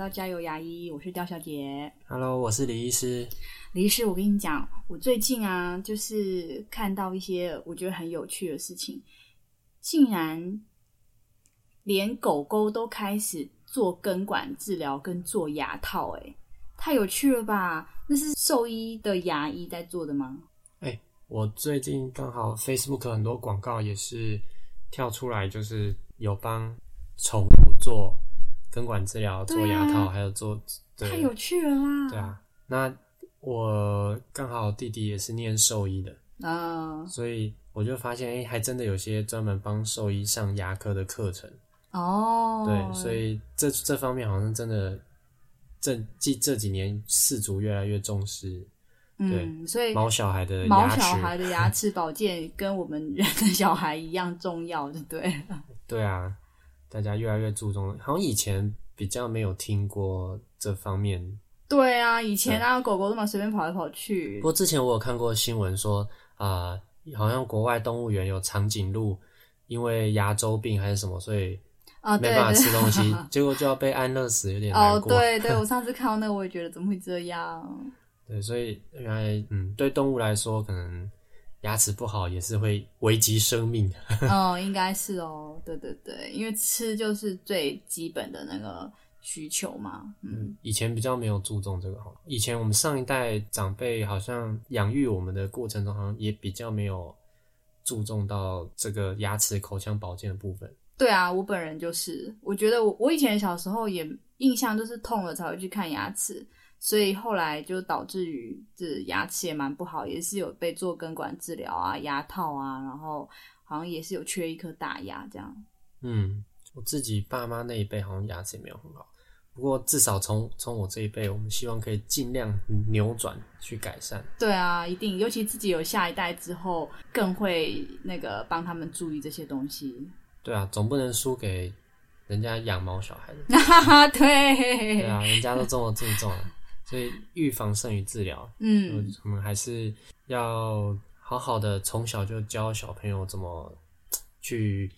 到加油牙医，我是刁小姐。Hello，我是李医师。李医师，我跟你讲，我最近啊，就是看到一些我觉得很有趣的事情，竟然连狗狗都开始做根管治疗跟做牙套、欸，太有趣了吧？那是兽医的牙医在做的吗？哎、我最近刚好 Facebook 很多广告也是跳出来，就是有帮宠物做根管治疗、做牙套，还有做对太有趣了啦！对啊。那我刚好弟弟也是念兽医的，嗯，所以我就发现，哎、还真的有些专门帮兽医上牙科的课程。哦，对，所以这这方面好像真的这这这几年饲主越来越重视嗯，所以毛小孩的毛牙齿。小孩的牙齿保健跟我们人的小孩一样重要，对不对？对啊，大家越来越注重，好像以前比较没有听过这方面。对啊，以前啊，狗狗都嘛随便跑来跑去不，过之前我有看过新闻说，啊、好像国外动物园有长颈鹿因为牙周病还是什么，所以啊，对没办法吃东西，结果就要被安乐死，有点哦，难过。对对，我上次看到那个，我也觉得怎么会这样？对所以原来嗯，对动物来说，可能牙齿不好也是会危及生命的。嗯，应该是哦，对对对，因为吃就是最基本的那个需求嘛。嗯，以前比较没有注重这个哈，以前我们上一代长辈好像养育我们的过程中，好像也比较没有注重到这个牙齿口腔保健的部分。对啊，我本人就是，我觉得我我以前小时候也印象就是痛了才会去看牙齿，所以后来就导致于这牙齿也蛮不好，也是有被做根管治疗啊、牙套啊，然后好像也是有缺一颗大牙这样。嗯，我自己爸妈那一辈好像牙齿也没有很好，不过至少从从我这一辈，我们希望可以尽量扭转去改善。对啊，一定，尤其自己有下一代之后，更会那个帮他们注意这些东西。对啊，总不能输给人家养猫小孩的。哈哈，对对，啊，人家都这么注重了，所以预防胜于治疗。嗯，我们还是要好好的从小就教小朋友怎么去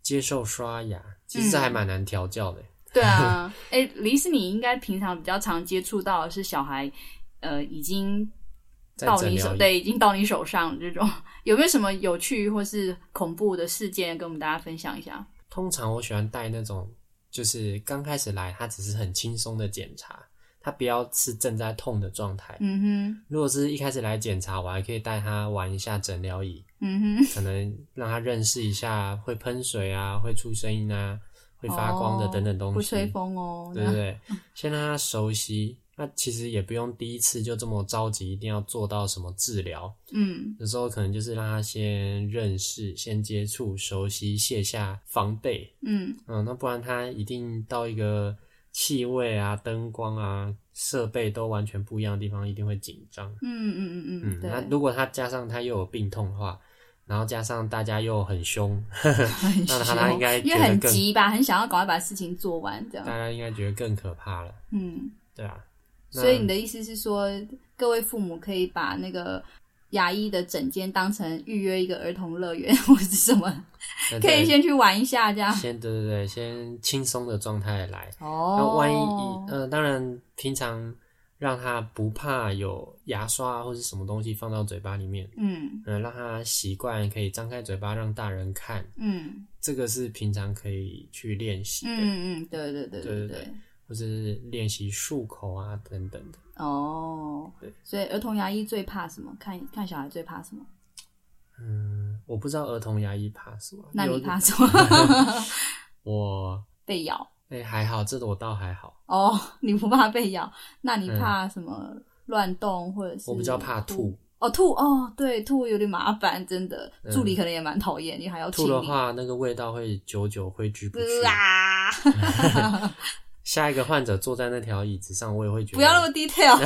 接受刷牙。其实这还蛮难调教的。对啊。哎，李斯你应该平常比较常接触到的是小孩，呃，已经到你手，对，已经到你手上这种，有没有什么有趣或是恐怖的事件跟我们大家分享一下？通常我喜欢带那种，就是刚开始来，他只是很轻松的检查，他不要是正在痛的状态。嗯哼如果是一开始来检查，我还可以带他玩一下诊疗椅，嗯哼，可能让他认识一下会喷水啊、会出声音啊、会发光的等等东西。会吹风哦，对不对，先让他熟悉。那其实也不用第一次就这么着急，一定要做到什么治疗。嗯，有时候可能就是让他先认识、先接触、熟悉，卸下防备。嗯嗯，那不然他一定到一个气味啊、灯光啊、设备都完全不一样的地方，一定会紧张。嗯嗯嗯嗯嗯，，那，如果他加上他又有病痛的话，然后加上大家又很凶，很那他他应该凶因为很急吧，很想要赶快把事情做完，这样大。家应该觉得更可怕了。嗯，对啊，所以你的意思是说，各位父母可以把那个牙医的诊间当成预约一个儿童乐园 或是什么，那可以先去玩一下，这样。先对对对，先轻松的状态来。哦那哦，万一呃，当然平常让他不怕有牙刷或是什么东西放到嘴巴里面，嗯嗯、让他习惯可以张开嘴巴让大人看，嗯这个是平常可以去练习的，嗯嗯，对对对对对对对。或是练习漱口啊等等的。哦对，所以儿童牙医最怕什么？看看小孩最怕什么？嗯，我不知道儿童牙医怕什么，那你怕什么？我 被咬。哎、还好，这个我倒还好，哦，你不怕被咬，那你怕什么？乱动或者是？我比较怕吐。哦，吐哦，对，吐有点麻烦，真的，嗯助理可能也蛮讨厌，你还要吐。的话，那个味道会久久挥之不去。啊！下一个患者坐在那条椅子上，我也会觉得不要那么 detail。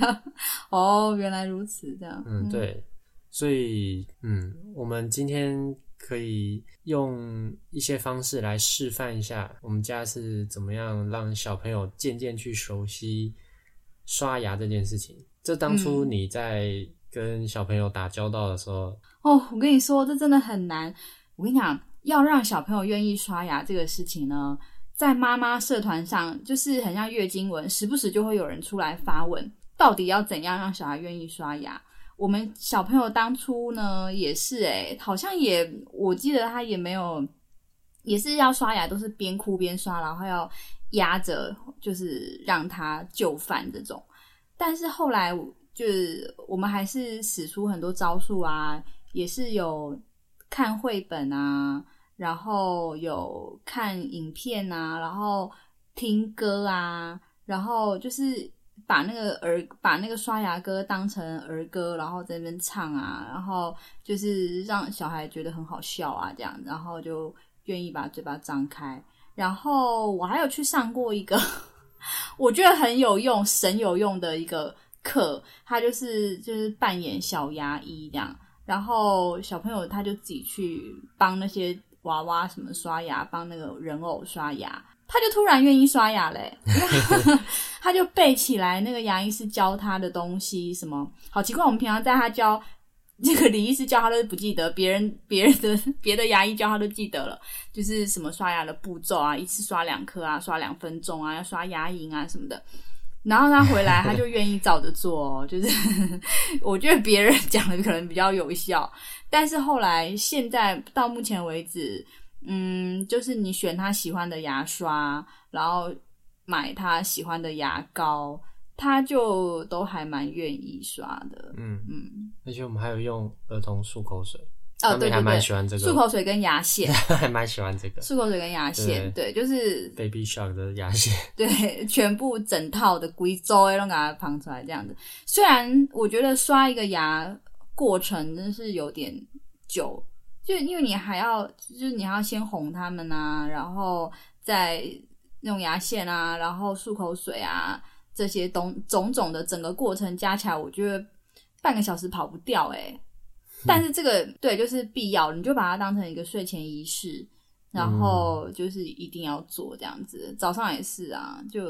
哦，原来如此，这样。嗯，对，所以嗯，我们今天可以用一些方式来示范一下，我们家是怎么样让小朋友渐渐去熟悉刷牙这件事情。这当初嗯你在跟小朋友打交道的时候，哦，我跟你说，这真的很难。我跟你讲，要让小朋友愿意刷牙这个事情呢，在妈妈社团上，就是很像月经文，时不时就会有人出来发问，到底要怎样让小孩愿意刷牙？我们小朋友当初呢也是诶、好像也我记得他也没有，也是要刷牙都是边哭边刷，然后要压着，就是让他就范这种。但是后来就是我们还是使出很多招数啊，也是有看绘本啊，然后有看影片啊，然后听歌啊，然后就是把那个儿把那个刷牙歌当成儿歌，然后在那边唱啊，然后就是让小孩觉得很好笑啊，这样，然后就愿意把嘴巴张开。然后我还有去上过一个 我觉得很有用、神有用的一个课，他就是就是扮演小牙医这样，然后小朋友他就自己去帮那些娃娃什么刷牙，帮那个人偶刷牙，他就突然愿意刷牙嘞，他就背起来那个牙医师教他的东西，什么好奇怪，我们平常在他教。这个李医师教他都不记得，别人 别人的 别的牙医教他都记得了，就是什么刷牙的步骤啊，一次刷两颗啊，刷两分钟啊，要刷牙龈啊什么的。然后他回来，他就愿意照着做、哦，就是 我觉得别人讲的可能比较有效，但是后来现在到目前为止，嗯，就是你选他喜欢的牙刷，然后买他喜欢的牙膏，他就都还蛮愿意刷的。嗯，嗯，而且我们还有用儿童漱口水，哦，对还蛮对，喜欢这个，漱口水跟牙线，还蛮喜欢这个漱口水跟牙线，对，就是。Baby Shark 的牙线。对，全部整套的贵州都给它旁出来这样子。虽然我觉得刷一个牙过程真是有点久，就因为你还要，就是你还要先哄他们啊，然后再用牙线啊，然后漱口水啊，这些东种种的整个过程加起来，我觉得半个小时跑不掉诶、但是这个对就是必要，你就把它当成一个睡前仪式，然后就是一定要做这样子。早上也是啊，就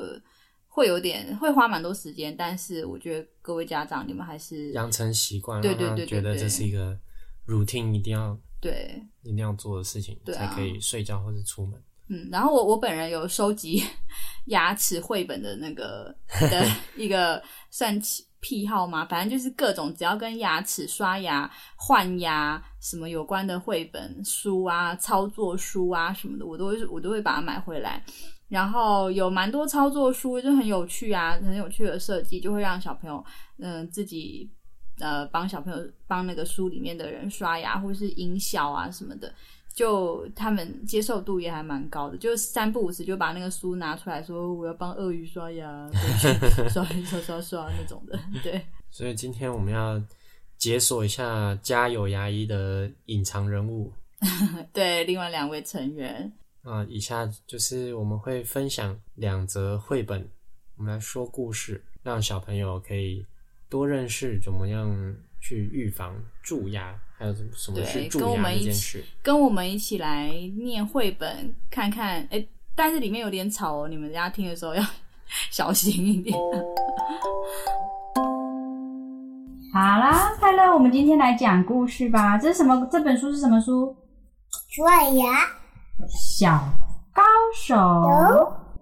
会有点会花蛮多时间，但是我觉得各位家长你们还是养成习惯，对对对觉得这是一个 routine，一定要对一定要做的事情，才可以睡觉或者出门。嗯，然后我我本人有收集 牙齿绘本的那个的 一个算癖好嘛，反正就是各种只要跟牙齿、刷牙、换牙什么有关的绘本书啊、操作书啊什么的，我都会我都会把它买回来。然后有蛮多操作书，就很有趣啊，很有趣的设计，就会让小朋友嗯、自己呃帮小朋友帮那个书里面的人刷牙，或是音效啊什么的。就他们接受度也还蛮高的，就三不五时就把那个书拿出来说我要帮鳄鱼刷牙，刷刷刷刷那种的，对所以今天我们要解锁一下家有牙医的隐藏人物对，另外两位成员，啊、以下就是我们会分享两则绘本，我们来说故事，让小朋友可以多认识怎么样去预防蛀牙，还有什么什么是对蛀牙跟我们一起这件事。跟我们一起来念绘本，看看，哎，但是里面有点吵哦，你们大家听的时候要 小心一点。好啦，快乐，我们今天来讲故事吧。这是什么？这本书是什么书？刷牙，小高手。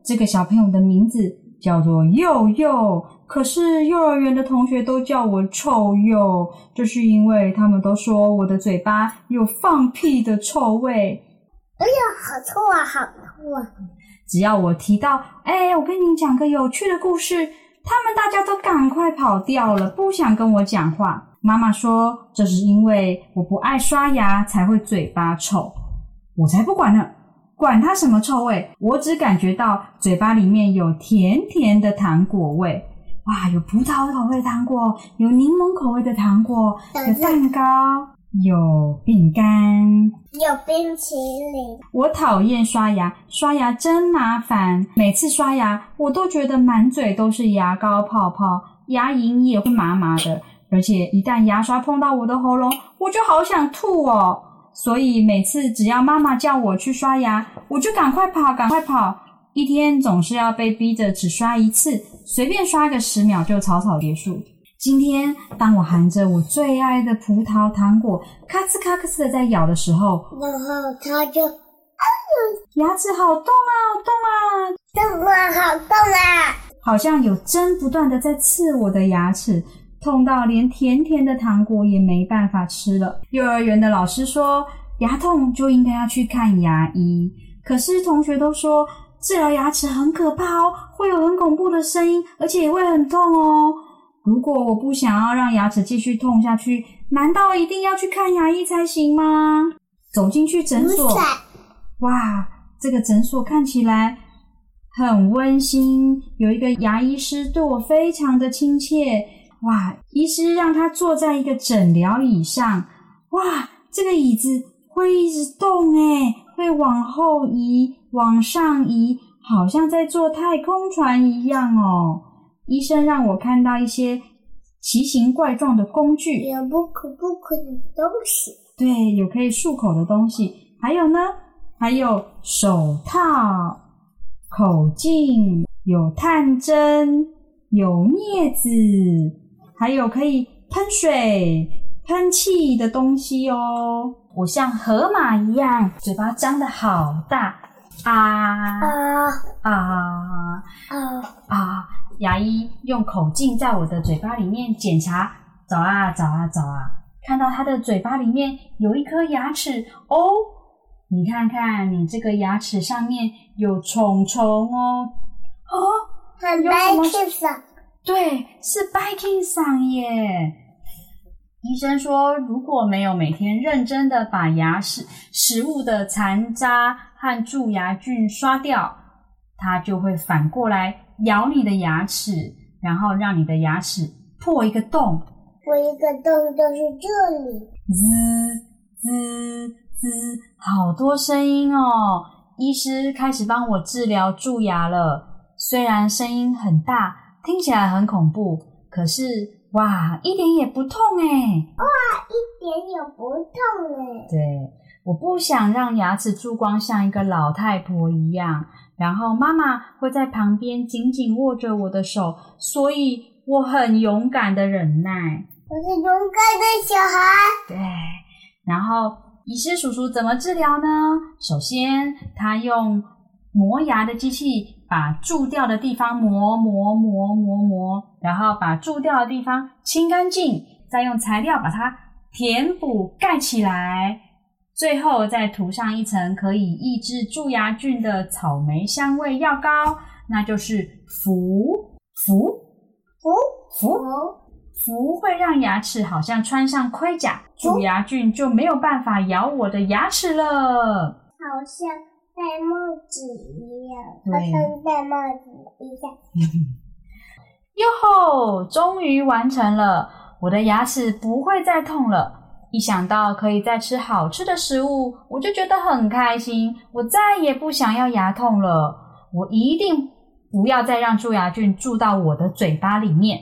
这个小朋友的名字叫做佑佑，可是幼儿园的同学都叫我臭鼬，这是因为他们都说我的嘴巴有放屁的臭味。哎呀好臭啊，好臭啊！只要我提到，哎、我跟你讲个有趣的故事，他们大家都赶快跑掉了，不想跟我讲话。妈妈说，这是因为我不爱刷牙才会嘴巴臭。我才不管呢，管它什么臭味，我只感觉到嘴巴里面有甜甜的糖果味。哇，有葡萄口味的糖果，有柠檬口味的糖果，有蛋糕，有饼干。有冰淇淋，我讨厌刷牙，刷牙真麻烦。每次刷牙，我都觉得满嘴都是牙膏泡泡，牙龈也会麻麻的。而且一旦牙刷碰到我的喉咙，我就好想吐哦。所以每次只要妈妈叫我去刷牙，我就赶快跑，赶快跑。一天总是要被逼着只刷一次，随便刷个十秒就草草结束。今天，当我含着我最爱的葡萄糖果，咔哧咔哧的在咬的时候，然后他就牙齿好痛啊，好痛啊！怎么好痛啊！好像有针不断的在刺我的牙齿，痛到连甜甜的糖果也没办法吃了。幼儿园的老师说，牙痛就应该要去看牙医。可是同学都说，治疗牙齿很可怕哦，会有很恐怖的声音，而且也会很痛哦。如果我不想要让牙齿继续痛下去，难道一定要去看牙医才行吗？走进去诊所，哇，这个诊所看起来。很温馨，有一个牙医师对我非常的亲切。哇，医师让他坐在一个诊疗椅上。哇，这个椅子会一直动诶，会往后移、往上移，好像在坐太空船一样哦。医生让我看到一些奇形怪状的工具，有不可不可的东西。对，有可以漱口的东西。还有呢，还有手套。口径有探针，有镊子，还有可以喷水、喷气的东西哦。我像河马一样，嘴巴张得好大啊啊啊啊啊！牙医用口径在我的嘴巴里面检查，找啊找啊找啊，看到他的嘴巴里面有一颗牙齿哦。你看看，你这个牙齿上面有虫虫哦，哦，很 biking，对，是 biking 上耶。医生说，如果没有每天认真的把牙齿食物的残渣和蛀牙菌刷掉，它就会反过来咬你的牙齿，然后让你的牙齿破一个洞。破一个洞就是这里，滋滋。滋，好多声音哦！医师开始帮我治疗蛀牙了。虽然声音很大，听起来很恐怖，可是哇，一点也不痛哎！哇，一点也不痛哎！对，我不想让牙齿珠光，像一个老太婆一样。然后妈妈会在旁边紧紧握着我的手，所以我很勇敢的忍耐。我是勇敢的小孩。对，然后。医师叔叔怎么治疗呢？首先，他用磨牙的机器把蛀掉的地方磨磨磨磨磨，然后把蛀掉的地方清干净，再用材料把它填补盖起来，最后再涂上一层可以抑制蛀牙菌的草莓香味药膏，那就是氟氟氟氟。氟会让牙齿好像穿上盔甲，蛀牙菌就没有办法咬我的牙齿了。好像戴帽子一样，好像戴帽子一样。哟吼！终于完成了，我的牙齿不会再痛了。一想到可以再吃好吃的食物，我就觉得很开心。我再也不想要牙痛了。我一定不要再让蛀牙菌蛀到我的嘴巴里面。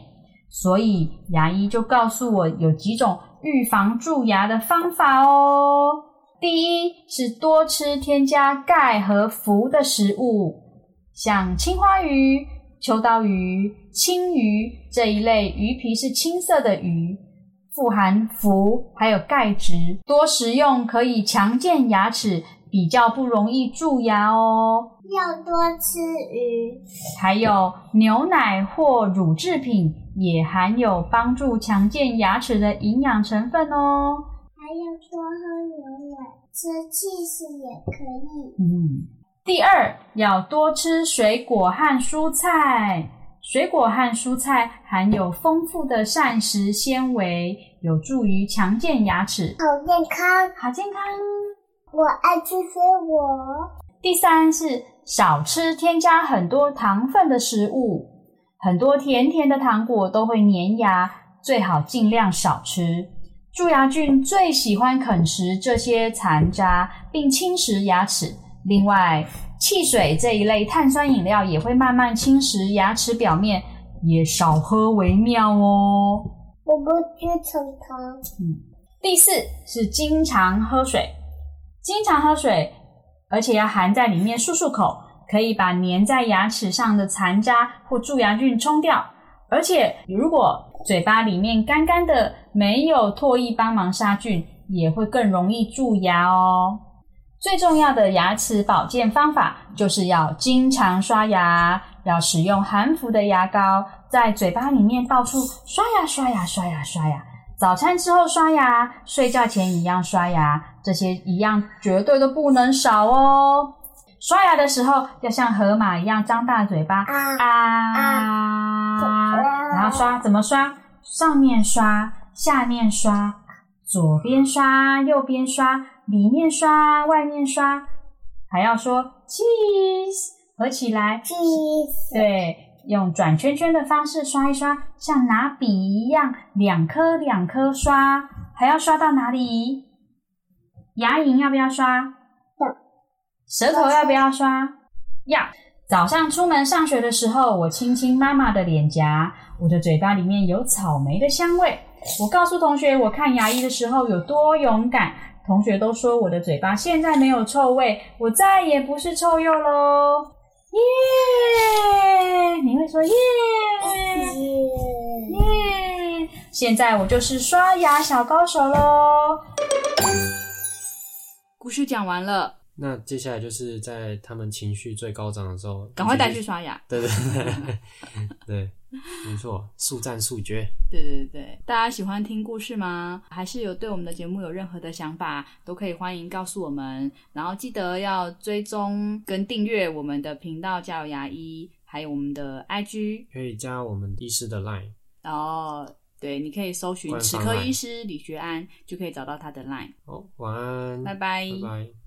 所以牙医就告诉我有几种预防蛀牙的方法哦。第一是多吃添加钙和氟的食物，像青花鱼、秋刀鱼、青鱼这一类鱼皮是青色的鱼，富含氟还有钙质，多食用可以强健牙齿，比较不容易蛀牙哦。要多吃鱼，还有牛奶或乳制品。也含有帮助强健牙齿的营养成分哦。还要多喝牛奶，吃气势也可以。嗯，第二要多吃水果和蔬菜。水果和蔬菜含有丰富的膳食纤维，有助于强健牙齿。好健康，好健康。我爱吃水果。第三是少吃添加很多糖分的食物。很多甜甜的糖果都会粘牙，最好尽量少吃。蛀牙菌最喜欢啃食这些残渣，并侵蚀牙齿。另外，汽水这一类碳酸饮料也会慢慢侵蚀牙齿表面，也少喝为妙哦。我不吃成糖。嗯。第四是经常喝水，经常喝水，而且要含在里面漱漱口。可以把粘在牙齿上的残渣或蛀牙菌冲掉，而且如果嘴巴里面干干的，没有唾液帮忙杀菌，也会更容易蛀牙哦。最重要的牙齿保健方法就是要经常刷牙，要使用含氟的牙膏，在嘴巴里面到处刷牙、刷牙、刷牙、刷牙。早餐之后刷牙，睡觉前一样刷牙，这些一样绝对都不能少哦。刷牙的时候要像河马一样张大嘴巴啊啊，后刷怎么刷？上面刷，下面刷，左边刷，右边刷，里面刷，外面刷，还要说 cheese 合起来，cheese 对，用转圈圈的方式刷一刷，像拿笔一样，两颗两颗刷，还要刷到哪里？牙龈要不要刷？要。舌头要不要刷？要。早上出门上学的时候，我亲亲妈妈的脸颊，我的嘴巴里面有草莓的香味。我告诉同学，我看牙医的时候有多勇敢。同学都说我的嘴巴现在没有臭味，我再也不是臭鼬喽！耶！你会说耶耶耶！现在我就是刷牙小高手喽！故事讲完了，那接下来就是在他们情绪最高涨的时候，赶快带去刷牙。对对对 对，没错，速战速决。对对对，大家喜欢听故事吗？还是有对我们的节目有任何的想法，都可以欢迎告诉我们。然后记得要追踪跟订阅我们的频道“加油牙医”，还有我们的 IG。可以加我们医师的 line。然后，对，你可以搜寻齿科医师李学安，就可以找到他的 line。好，晚安，拜拜拜拜。